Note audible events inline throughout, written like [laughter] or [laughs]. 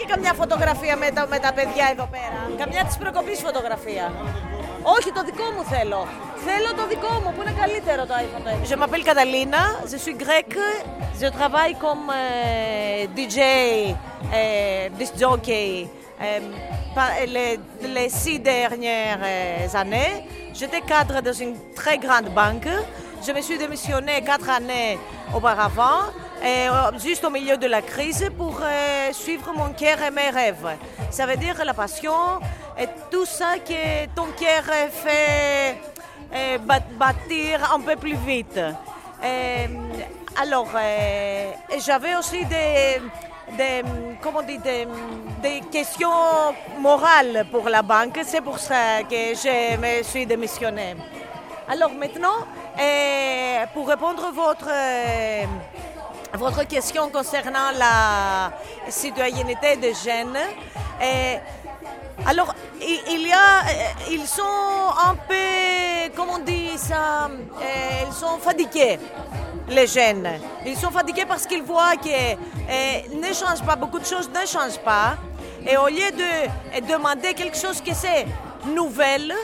και καμιά φωτογραφία με τα, με τα παιδιά εδώ πέρα. Καμιά τη προκοπή φωτογραφία. Όχι, το δικό μου θέλω. Θέλω το δικό μου που είναι καλύτερο το iPhone. Je m'appelle Catalina, je suis grecque, je travaille comme euh, DJ, euh, disc jockey euh, par- les, les six dernières euh, années. J'étais cadre dans une très grande banque. Je me suis démissionné quatre années auparavant, et, euh, juste au milieu de la crise, pour euh, suivre mon cœur et mes rêves. Ça veut dire la passion et tout ça que ton cœur fait euh, bâtir un peu plus vite. Euh, alors, euh, j'avais aussi des, comment dit, des, des questions morales pour la banque. C'est pour ça que je me suis démissionnée. Alors maintenant, euh, pour répondre à votre, euh, votre question concernant la citoyenneté des jeunes, euh, alors il, y a, euh, ils sont un peu, comment on dit ça, euh, ils sont fatigués les jeunes. Ils sont fatigués parce qu'ils voient que ne change pas, beaucoup de choses ne changent pas. Et au lieu de demander quelque chose qui c'est nouvelle,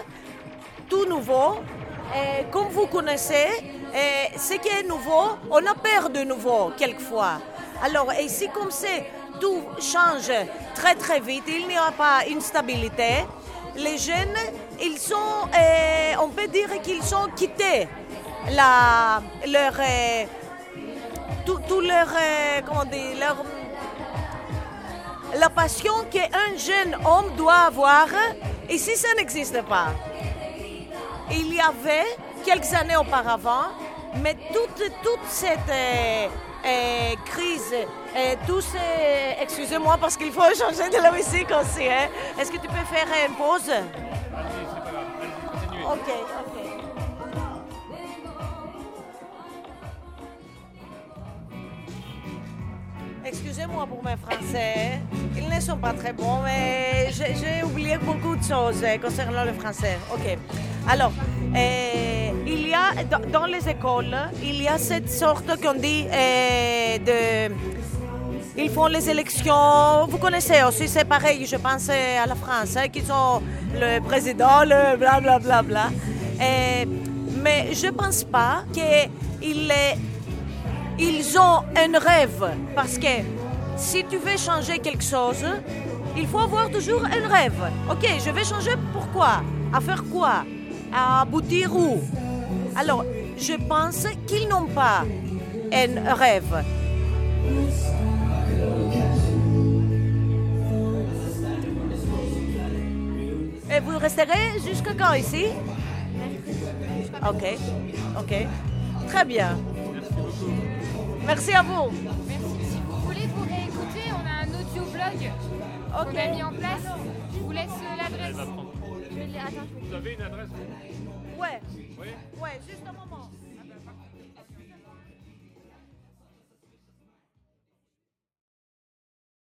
tout nouveau, euh, comme vous connaissez, euh, ce qui est nouveau, on a peur de nouveau quelquefois. Alors ici, comme c'est, tout change très très vite, il n'y a pas une stabilité. Les jeunes, ils sont, euh, on peut dire qu'ils ont quitté la, leur, tout, leur, comment leur, la passion qu'un jeune homme doit avoir. Ici, ça n'existe pas? Il y avait quelques années auparavant, mais toute, toute cette euh, euh, crise, euh, excusez-moi parce qu'il faut [laughs] changer de la musique aussi. hein. Est-ce que tu peux faire une pause? Ok, ok. Excusez-moi pour mes français. Ils ne sont pas très bons, mais j'ai oublié beaucoup de choses concernant le français. Ok. Alors, euh, il y a dans, les écoles, il y a cette sorte qu'on dit euh, de. Ils font les élections. Vous connaissez aussi, c'est pareil, je pense euh, à la France, qu'ils ont le président, le bla bla bla bla. Euh, mais je pense pas qu'ils ils ont un rêve. Parce que si tu veux changer quelque chose, il faut avoir toujours un rêve. Ok, je vais changer pourquoi? À faire quoi? À aboutir où Alors, je pense qu'ils n'ont pas un rêve. Et vous resterez jusqu'à quand ici? Ok, ok. Très bien. Merci à vous. Si vous voulez vous réécouter, on a un audio-blog Ok. qu'on a mis en place. Vous avez une adresse Ouais, Oui. ouais, juste un moment.